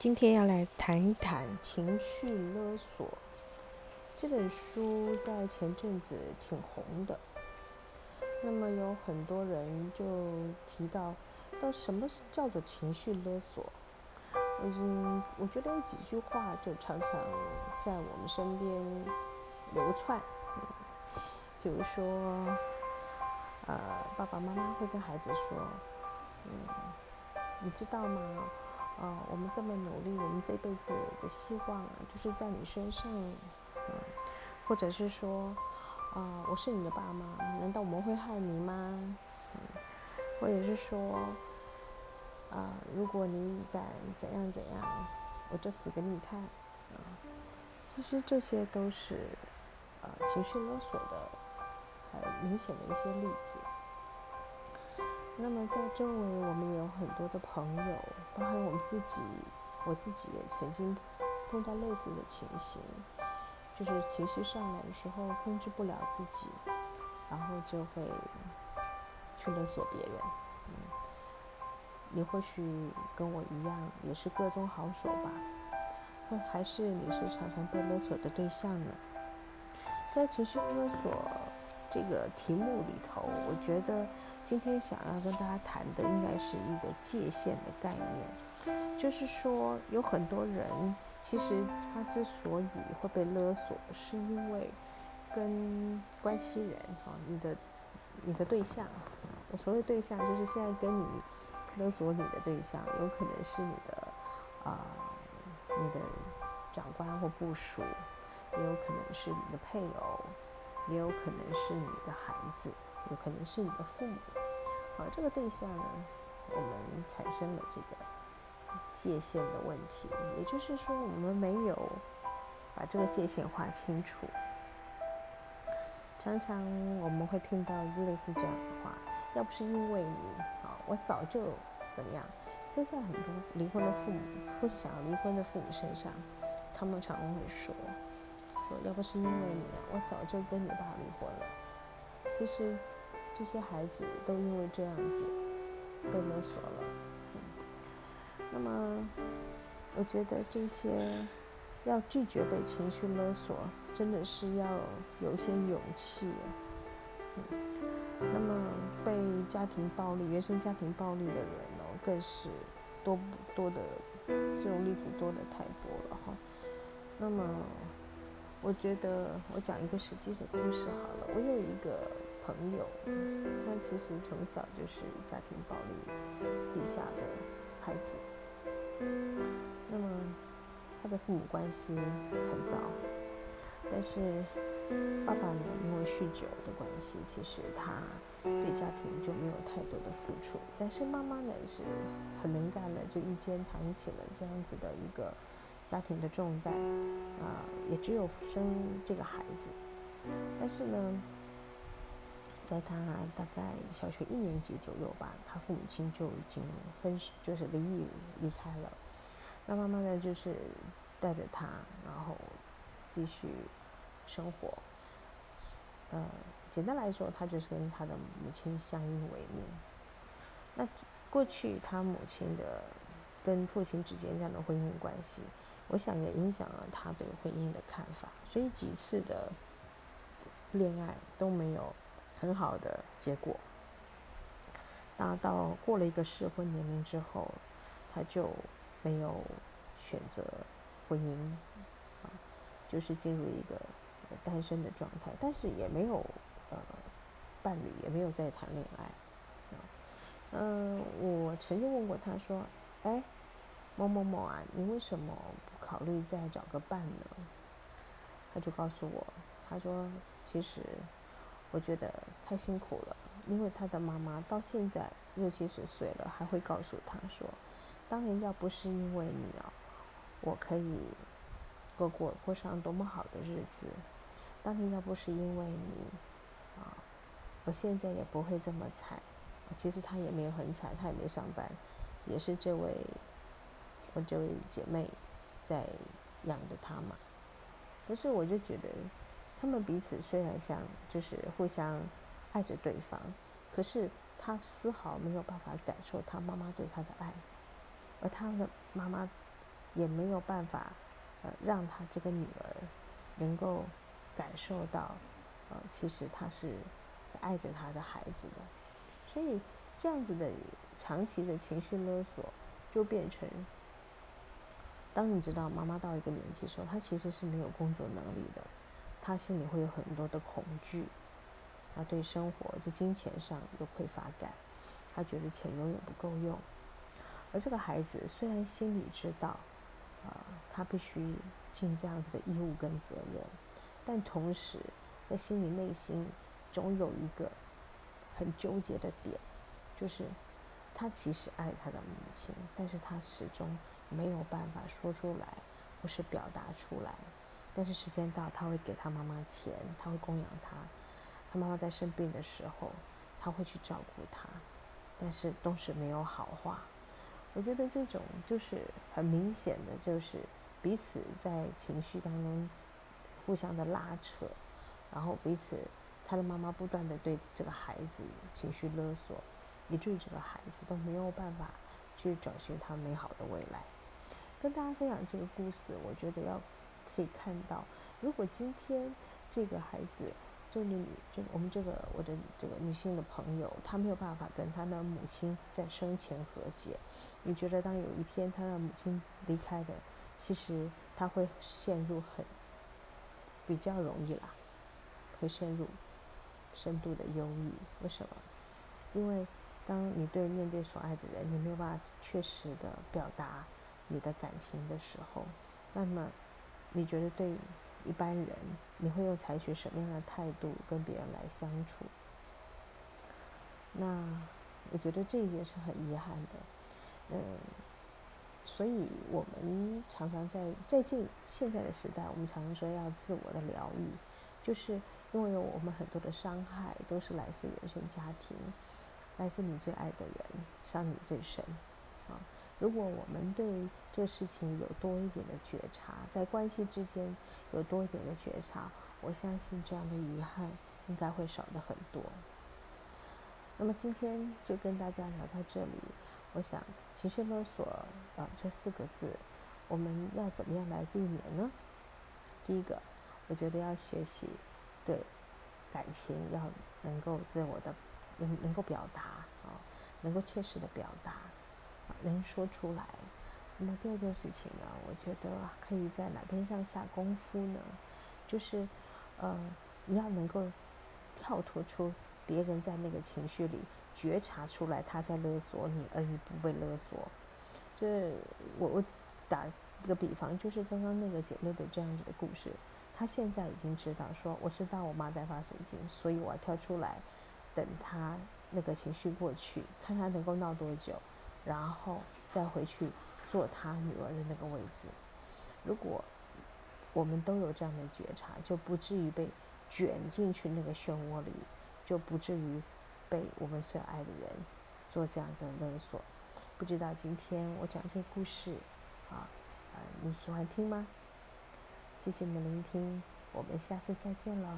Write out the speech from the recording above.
今天要来谈一谈情绪勒索。这本书在前阵子挺红的，那么有很多人就提到，到什么叫做情绪勒索？嗯，我觉得有几句话就常常在我们身边流窜。比如说，呃，爸爸妈妈会跟孩子说：“嗯，你知道吗？”啊，我们这么努力，我们这辈子的希望就是在你身上，嗯，或者是说，啊，我是你的爸妈，难道我们会害你吗？嗯，或者是说，啊，如果你敢怎样怎样，我就死给你看，啊，其实这些都是，呃，情绪勒索的很明显的一些例子。那么在周围，我们有很多的朋友，包含我们自己，我自己也曾经碰到类似的情形，就是情绪上来的时候控制不了自己，然后就会去勒索别人。嗯，你或许跟我一样，也是各中好手吧？或还是你是常常被勒索的对象呢？在情绪勒索这个题目里头，我觉得。今天想要跟大家谈的，应该是一个界限的概念，就是说，有很多人其实他之所以会被勒索，是因为跟关系人哈，你的你的对象，我所谓对象就是现在跟你勒索你的对象，有可能是你的啊，你的长官或部属，也有可能是你的配偶，也有可能是你的孩子。有可能是你的父母，而这个对象呢，我们产生了这个界限的问题，也就是说，我们没有把这个界限划清楚。常常我们会听到类似这样的话：“要不是因为你，啊，我早就怎么样。”就在很多离婚的父母或是想要离婚的父母身上，他们常常会说：“要不是因为你啊，我早就跟你爸离婚了。”其实。这些孩子都因为这样子被勒索了。那么，我觉得这些要拒绝被情绪勒索，真的是要有一些勇气。那么，被家庭暴力、原生家庭暴力的人哦，更是多多的这种例子多的太多了哈。那么，我觉得我讲一个实际的故事好了。我有一个。朋友，他其实从小就是家庭暴力底下的孩子。那么他的父母关系很糟，但是爸爸呢，因为酗酒的关系，其实他对家庭就没有太多的付出。但是妈妈呢，是很能干的，就一肩扛起了这样子的一个家庭的重担，啊，也只有生这个孩子。但是呢。在他大概小学一年级左右吧，他父母亲就已经分，就是离异离开了。那妈妈呢，就是带着他，然后继续生活。呃，简单来说，他就是跟他的母亲相依为命。那过去他母亲的跟父亲之间这样的婚姻关系，我想也影响了他对婚姻的看法。所以几次的恋爱都没有。很好的结果。那到过了一个适婚年龄之后，他就没有选择婚姻，啊，就是进入一个单身的状态，但是也没有呃伴侣，也没有在谈恋爱。嗯，我曾经问过他说：“哎，某某某啊，你为什么考虑再找个伴呢？”他就告诉我，他说：“其实。”我觉得太辛苦了，因为他的妈妈到现在六七十岁了，还会告诉他说：“当年要不是因为你啊，我可以过过过上多么好的日子。当年要不是因为你啊，我现在也不会这么惨。其实他也没有很惨，他也没上班，也是这位我这位姐妹在养着他嘛。可是我就觉得。”他们彼此虽然像就是互相爱着对方，可是他丝毫没有办法感受他妈妈对他的爱，而他的妈妈也没有办法，呃，让他这个女儿能够感受到，呃，其实他是爱着他的孩子的。所以这样子的长期的情绪勒索，就变成，当你知道妈妈到一个年纪的时候，她其实是没有工作能力的，她心里会有很多的恐惧，她对生活、就金钱上有匮乏感，她觉得钱永远不够用。而这个孩子虽然心里知道，啊，他必须尽这样子的义务跟责任，但同时在心里内心总有一个很纠结的点，就是他其实爱他的母亲，但是他始终没有办法说出来或是表达出来。但是时间到，他会给他妈妈钱，他会供养他。他妈妈在生病的时候，他会去照顾他，但是都是没有好话。我觉得这种就是很明显的，就是彼此在情绪当中互相的拉扯，然后彼此他的妈妈不断的对这个孩子情绪勒索，以至于这个孩子都没有办法去找寻他美好的未来。跟大家分享这个故事，我觉得要可以看到，如果今天这个孩子。这个女，这我们这个我的这个女性的朋友，她没有办法跟她的母亲在生前和解。你觉得当有一天她的母亲离开的，其实她会陷入很比较容易啦，会陷入深度的忧郁。为什么？因为当你对面对所爱的人，你没有办法确实的表达你的感情的时候，那么你觉得对？一般人，你会用采取什么样的态度跟别人来相处？那我觉得这一件是很遗憾的，嗯，所以我们常常在在这现在的时代，我们常常说要自我的疗愈，就是因为我们很多的伤害都是来自原生家庭，来自你最爱的人，伤你最深，如果我们对这事情有多一点的觉察，在关系之间有多一点的觉察，我相信这样的遗憾应该会少的很多。那么今天就跟大家聊到这里，我想情绪勒索啊这四个字，我们要怎么样来避免呢？第一个，我觉得要学习对感情要能够自我的能能够表达啊，能够切实的表达。能说出来，那么第二件事情呢？我觉得可以在哪边上下功夫呢？就是，呃，你要能够跳脱出别人在那个情绪里，觉察出来他在勒索你，而你不被勒索。这我我打一个比方，就是刚刚那个姐妹的这样子的故事，她现在已经知道说，我知道我妈在发神经，所以我要跳出来，等她那个情绪过去，看她能够闹多久。然后再回去做他女儿的那个位置。如果我们都有这样的觉察，就不至于被卷进去那个漩涡里，就不至于被我们所爱的人做这样子的勒索。不知道今天我讲这个故事，啊，呃，你喜欢听吗？谢谢你的聆听，我们下次再见喽。